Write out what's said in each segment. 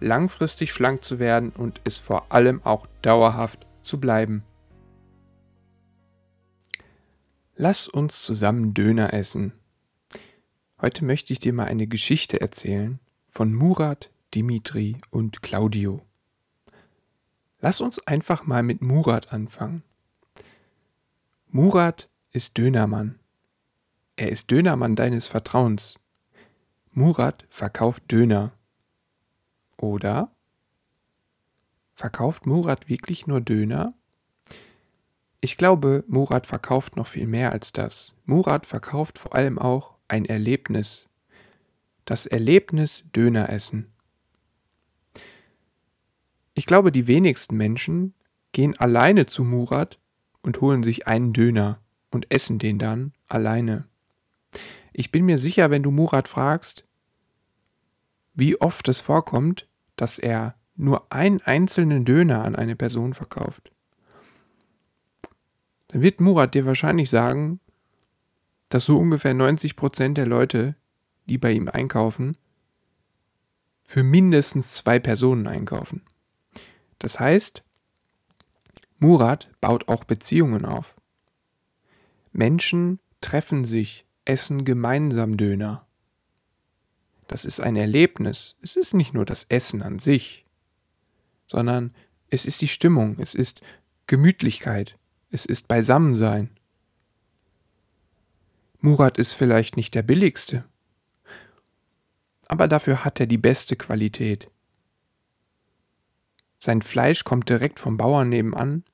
langfristig schlank zu werden und es vor allem auch dauerhaft zu bleiben. Lass uns zusammen Döner essen. Heute möchte ich dir mal eine Geschichte erzählen von Murat, Dimitri und Claudio. Lass uns einfach mal mit Murat anfangen. Murat ist Dönermann. Er ist Dönermann deines Vertrauens. Murat verkauft Döner. Oder? Verkauft Murat wirklich nur Döner? Ich glaube, Murat verkauft noch viel mehr als das. Murat verkauft vor allem auch ein Erlebnis. Das Erlebnis Döner essen. Ich glaube, die wenigsten Menschen gehen alleine zu Murat und holen sich einen Döner und essen den dann alleine. Ich bin mir sicher, wenn du Murat fragst, wie oft es vorkommt, dass er nur einen einzelnen Döner an eine Person verkauft. Dann wird Murat dir wahrscheinlich sagen, dass so ungefähr 90% der Leute, die bei ihm einkaufen, für mindestens zwei Personen einkaufen. Das heißt, Murat baut auch Beziehungen auf. Menschen treffen sich, essen gemeinsam Döner. Das ist ein Erlebnis. Es ist nicht nur das Essen an sich, sondern es ist die Stimmung, es ist Gemütlichkeit, es ist Beisammensein. Murat ist vielleicht nicht der billigste, aber dafür hat er die beste Qualität. Sein Fleisch kommt direkt vom Bauern nebenan.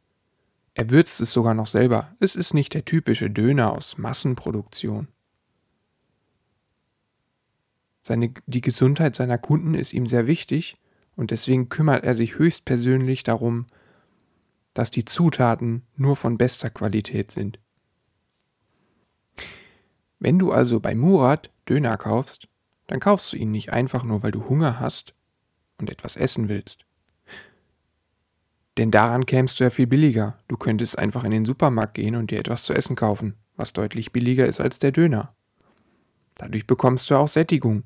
Er würzt es sogar noch selber. Es ist nicht der typische Döner aus Massenproduktion. Seine, die Gesundheit seiner Kunden ist ihm sehr wichtig und deswegen kümmert er sich höchstpersönlich darum, dass die Zutaten nur von bester Qualität sind. Wenn du also bei Murat Döner kaufst, dann kaufst du ihn nicht einfach nur, weil du Hunger hast und etwas essen willst. Denn daran kämst du ja viel billiger. Du könntest einfach in den Supermarkt gehen und dir etwas zu essen kaufen, was deutlich billiger ist als der Döner. Dadurch bekommst du auch Sättigung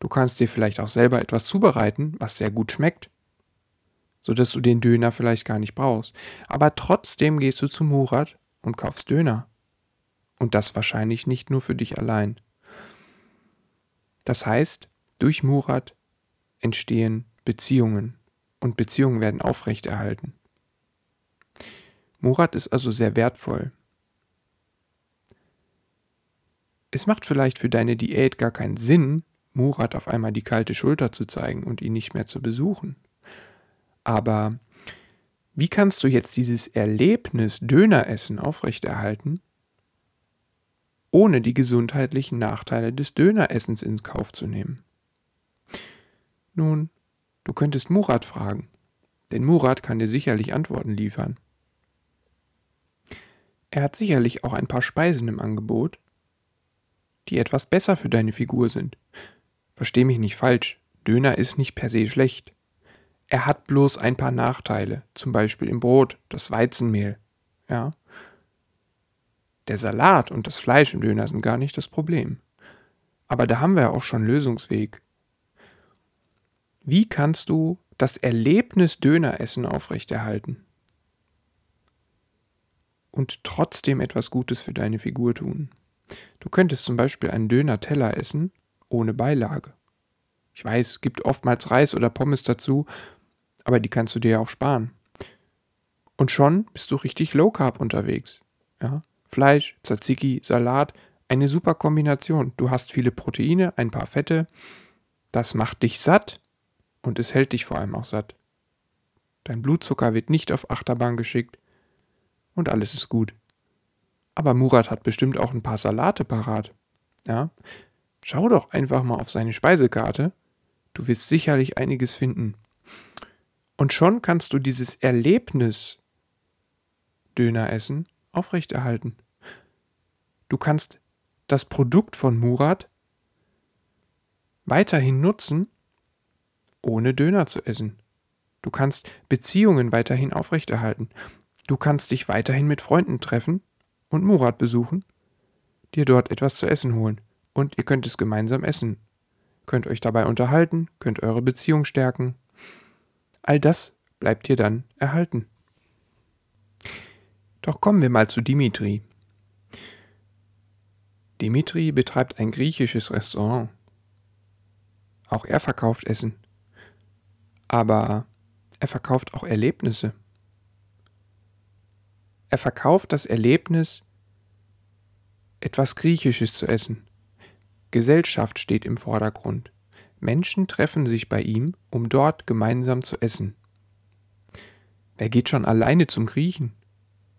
Du kannst dir vielleicht auch selber etwas zubereiten, was sehr gut schmeckt, sodass du den Döner vielleicht gar nicht brauchst. Aber trotzdem gehst du zu Murat und kaufst Döner. Und das wahrscheinlich nicht nur für dich allein. Das heißt, durch Murat entstehen Beziehungen und Beziehungen werden aufrechterhalten. Murat ist also sehr wertvoll. Es macht vielleicht für deine Diät gar keinen Sinn, Murat auf einmal die kalte Schulter zu zeigen und ihn nicht mehr zu besuchen. Aber wie kannst du jetzt dieses Erlebnis Döneressen aufrechterhalten, ohne die gesundheitlichen Nachteile des Döneressens in Kauf zu nehmen? Nun, du könntest Murat fragen, denn Murat kann dir sicherlich Antworten liefern. Er hat sicherlich auch ein paar Speisen im Angebot, die etwas besser für deine Figur sind. Versteh mich nicht falsch, Döner ist nicht per se schlecht. Er hat bloß ein paar Nachteile, zum Beispiel im Brot, das Weizenmehl. Ja. Der Salat und das Fleisch im Döner sind gar nicht das Problem. Aber da haben wir ja auch schon Lösungsweg. Wie kannst du das Erlebnis Döneressen aufrechterhalten? Und trotzdem etwas Gutes für deine Figur tun. Du könntest zum Beispiel einen Döner-Teller essen ohne Beilage. Ich weiß, gibt oftmals Reis oder Pommes dazu, aber die kannst du dir auch sparen. Und schon bist du richtig Low Carb unterwegs. Ja? Fleisch, Tzatziki, Salat, eine super Kombination. Du hast viele Proteine, ein paar Fette. Das macht dich satt und es hält dich vor allem auch satt. Dein Blutzucker wird nicht auf Achterbahn geschickt und alles ist gut. Aber Murat hat bestimmt auch ein paar Salate parat. Ja? Schau doch einfach mal auf seine Speisekarte. Du wirst sicherlich einiges finden. Und schon kannst du dieses Erlebnis Döner essen aufrechterhalten. Du kannst das Produkt von Murat weiterhin nutzen, ohne Döner zu essen. Du kannst Beziehungen weiterhin aufrechterhalten. Du kannst dich weiterhin mit Freunden treffen und Murat besuchen, dir dort etwas zu essen holen und ihr könnt es gemeinsam essen. Könnt euch dabei unterhalten, könnt eure Beziehung stärken. All das bleibt dir dann erhalten. Doch kommen wir mal zu Dimitri. Dimitri betreibt ein griechisches Restaurant. Auch er verkauft Essen. Aber er verkauft auch Erlebnisse. Er verkauft das Erlebnis, etwas Griechisches zu essen. Gesellschaft steht im Vordergrund. Menschen treffen sich bei ihm, um dort gemeinsam zu essen. Wer geht schon alleine zum Griechen?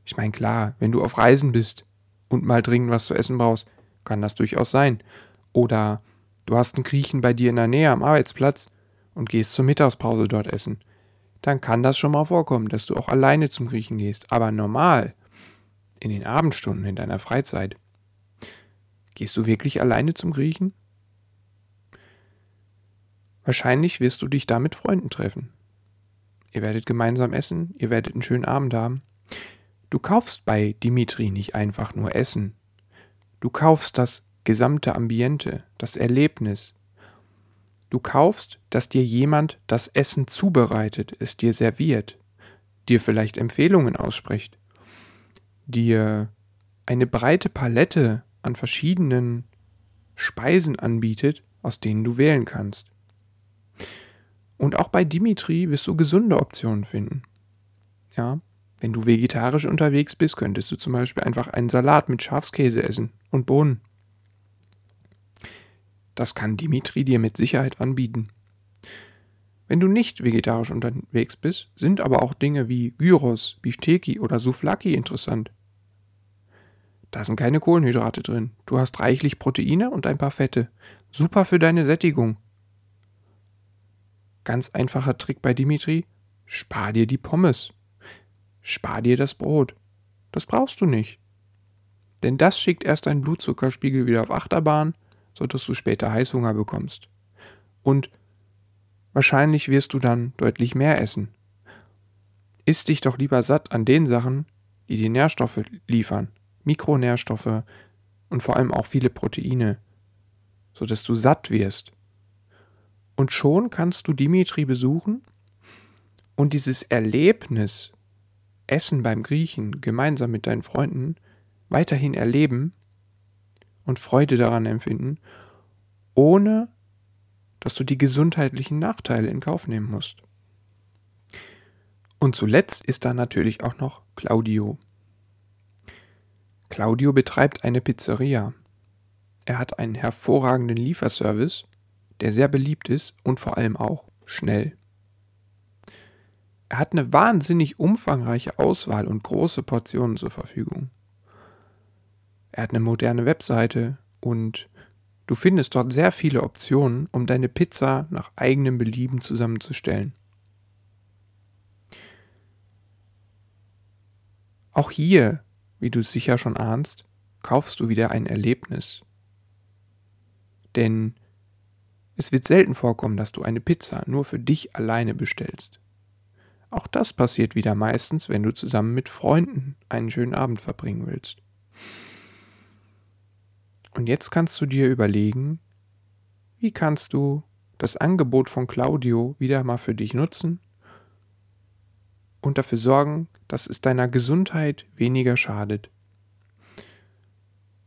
Ich meine, klar, wenn du auf Reisen bist und mal dringend was zu essen brauchst, kann das durchaus sein. Oder du hast einen Griechen bei dir in der Nähe am Arbeitsplatz und gehst zur Mittagspause dort essen dann kann das schon mal vorkommen, dass du auch alleine zum Griechen gehst. Aber normal, in den Abendstunden, in deiner Freizeit, gehst du wirklich alleine zum Griechen? Wahrscheinlich wirst du dich da mit Freunden treffen. Ihr werdet gemeinsam essen, ihr werdet einen schönen Abend haben. Du kaufst bei Dimitri nicht einfach nur Essen. Du kaufst das gesamte Ambiente, das Erlebnis, Du kaufst, dass dir jemand das Essen zubereitet, es dir serviert, dir vielleicht Empfehlungen ausspricht, dir eine breite Palette an verschiedenen Speisen anbietet, aus denen du wählen kannst. Und auch bei Dimitri wirst du gesunde Optionen finden. Ja, wenn du vegetarisch unterwegs bist, könntest du zum Beispiel einfach einen Salat mit Schafskäse essen und Bohnen. Das kann Dimitri dir mit Sicherheit anbieten. Wenn du nicht vegetarisch unterwegs bist, sind aber auch Dinge wie Gyros, Bifteki oder Souflaki interessant. Da sind keine Kohlenhydrate drin. Du hast reichlich Proteine und ein paar Fette. Super für deine Sättigung. Ganz einfacher Trick bei Dimitri: spar dir die Pommes. Spar dir das Brot. Das brauchst du nicht. Denn das schickt erst deinen Blutzuckerspiegel wieder auf Achterbahn sodass du später Heißhunger bekommst. Und wahrscheinlich wirst du dann deutlich mehr essen. Iss dich doch lieber satt an den Sachen, die dir Nährstoffe liefern, Mikronährstoffe und vor allem auch viele Proteine, sodass du satt wirst. Und schon kannst du Dimitri besuchen und dieses Erlebnis, Essen beim Griechen gemeinsam mit deinen Freunden, weiterhin erleben und Freude daran empfinden, ohne dass du die gesundheitlichen Nachteile in Kauf nehmen musst. Und zuletzt ist da natürlich auch noch Claudio. Claudio betreibt eine Pizzeria. Er hat einen hervorragenden Lieferservice, der sehr beliebt ist und vor allem auch schnell. Er hat eine wahnsinnig umfangreiche Auswahl und große Portionen zur Verfügung. Er hat eine moderne Webseite und du findest dort sehr viele Optionen, um deine Pizza nach eigenem Belieben zusammenzustellen. Auch hier, wie du sicher schon ahnst, kaufst du wieder ein Erlebnis. Denn es wird selten vorkommen, dass du eine Pizza nur für dich alleine bestellst. Auch das passiert wieder meistens, wenn du zusammen mit Freunden einen schönen Abend verbringen willst. Und jetzt kannst du dir überlegen, wie kannst du das Angebot von Claudio wieder mal für dich nutzen und dafür sorgen, dass es deiner Gesundheit weniger schadet.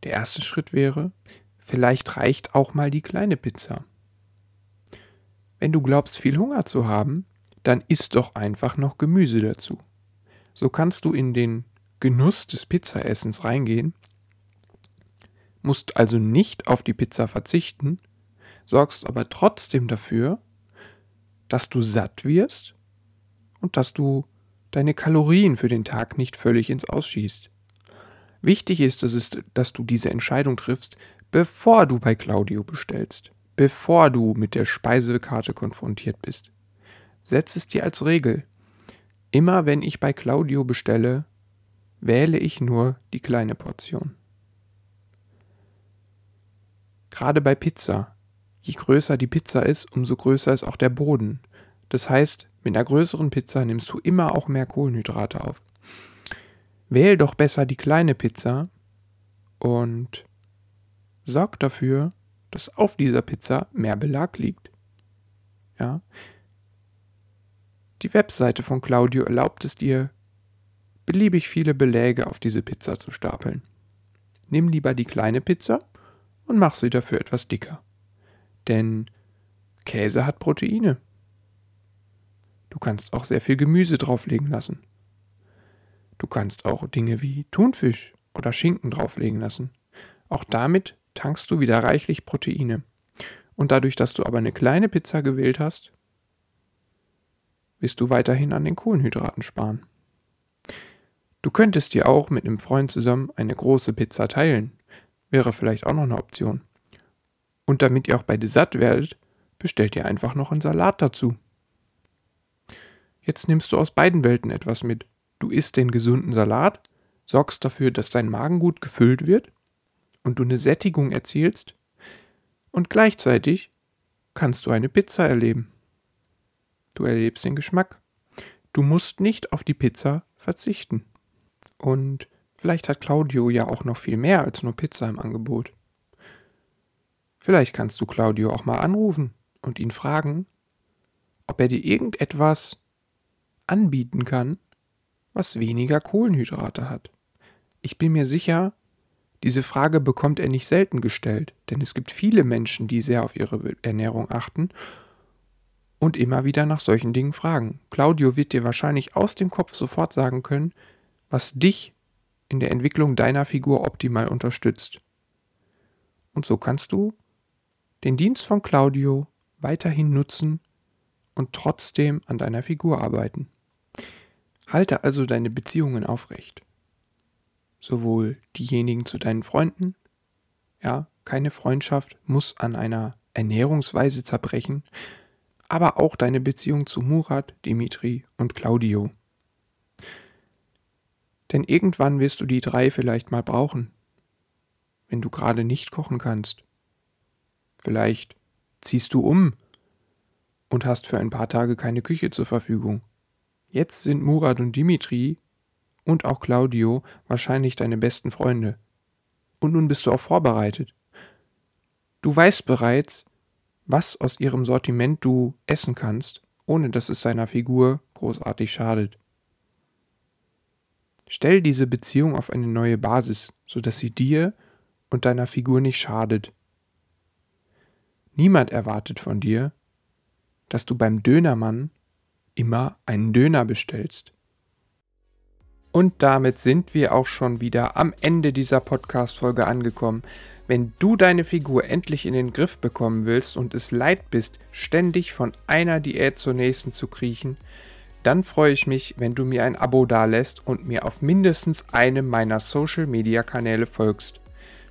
Der erste Schritt wäre, vielleicht reicht auch mal die kleine Pizza. Wenn du glaubst, viel Hunger zu haben, dann isst doch einfach noch Gemüse dazu. So kannst du in den Genuss des Pizzaessens reingehen musst also nicht auf die Pizza verzichten, sorgst aber trotzdem dafür, dass du satt wirst und dass du deine Kalorien für den Tag nicht völlig ins Ausschießt. Wichtig ist, dass, es, dass du diese Entscheidung triffst, bevor du bei Claudio bestellst, bevor du mit der Speisekarte konfrontiert bist. setz es dir als Regel. Immer wenn ich bei Claudio bestelle, wähle ich nur die kleine Portion. Gerade bei Pizza. Je größer die Pizza ist, umso größer ist auch der Boden. Das heißt, mit einer größeren Pizza nimmst du immer auch mehr Kohlenhydrate auf. Wähl doch besser die kleine Pizza und sorg dafür, dass auf dieser Pizza mehr Belag liegt. Ja. Die Webseite von Claudio erlaubt es dir, beliebig viele Beläge auf diese Pizza zu stapeln. Nimm lieber die kleine Pizza und mach sie dafür etwas dicker. Denn Käse hat Proteine. Du kannst auch sehr viel Gemüse drauflegen lassen. Du kannst auch Dinge wie Thunfisch oder Schinken drauflegen lassen. Auch damit tankst du wieder reichlich Proteine. Und dadurch, dass du aber eine kleine Pizza gewählt hast, wirst du weiterhin an den Kohlenhydraten sparen. Du könntest dir auch mit einem Freund zusammen eine große Pizza teilen. Wäre vielleicht auch noch eine Option. Und damit ihr auch beide satt werdet, bestellt ihr einfach noch einen Salat dazu. Jetzt nimmst du aus beiden Welten etwas mit. Du isst den gesunden Salat, sorgst dafür, dass dein Magen gut gefüllt wird und du eine Sättigung erzielst und gleichzeitig kannst du eine Pizza erleben. Du erlebst den Geschmack. Du musst nicht auf die Pizza verzichten. Und vielleicht hat Claudio ja auch noch viel mehr als nur Pizza im Angebot. Vielleicht kannst du Claudio auch mal anrufen und ihn fragen, ob er dir irgendetwas anbieten kann, was weniger Kohlenhydrate hat. Ich bin mir sicher, diese Frage bekommt er nicht selten gestellt, denn es gibt viele Menschen, die sehr auf ihre Ernährung achten und immer wieder nach solchen Dingen fragen. Claudio wird dir wahrscheinlich aus dem Kopf sofort sagen können, was dich in der Entwicklung deiner Figur optimal unterstützt. Und so kannst du den Dienst von Claudio weiterhin nutzen und trotzdem an deiner Figur arbeiten. Halte also deine Beziehungen aufrecht sowohl diejenigen zu deinen Freunden, ja, keine Freundschaft muss an einer Ernährungsweise zerbrechen, aber auch deine Beziehung zu Murat, Dimitri und Claudio. Denn irgendwann wirst du die drei vielleicht mal brauchen, wenn du gerade nicht kochen kannst. Vielleicht ziehst du um und hast für ein paar Tage keine Küche zur Verfügung. Jetzt sind Murat und Dimitri und auch Claudio wahrscheinlich deine besten Freunde. Und nun bist du auch vorbereitet. Du weißt bereits, was aus ihrem Sortiment du essen kannst, ohne dass es seiner Figur großartig schadet. Stell diese Beziehung auf eine neue Basis, sodass sie dir und deiner Figur nicht schadet. Niemand erwartet von dir, dass du beim Dönermann immer einen Döner bestellst. Und damit sind wir auch schon wieder am Ende dieser Podcast-Folge angekommen. Wenn du deine Figur endlich in den Griff bekommen willst und es leid bist, ständig von einer Diät zur nächsten zu kriechen, dann freue ich mich, wenn du mir ein Abo dalässt und mir auf mindestens einem meiner Social-Media-Kanäle folgst.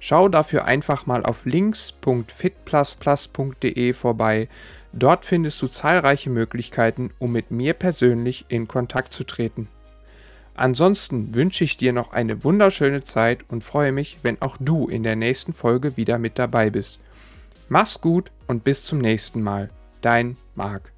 Schau dafür einfach mal auf links.fitplusplus.de vorbei. Dort findest du zahlreiche Möglichkeiten, um mit mir persönlich in Kontakt zu treten. Ansonsten wünsche ich dir noch eine wunderschöne Zeit und freue mich, wenn auch du in der nächsten Folge wieder mit dabei bist. Mach's gut und bis zum nächsten Mal. Dein Marc.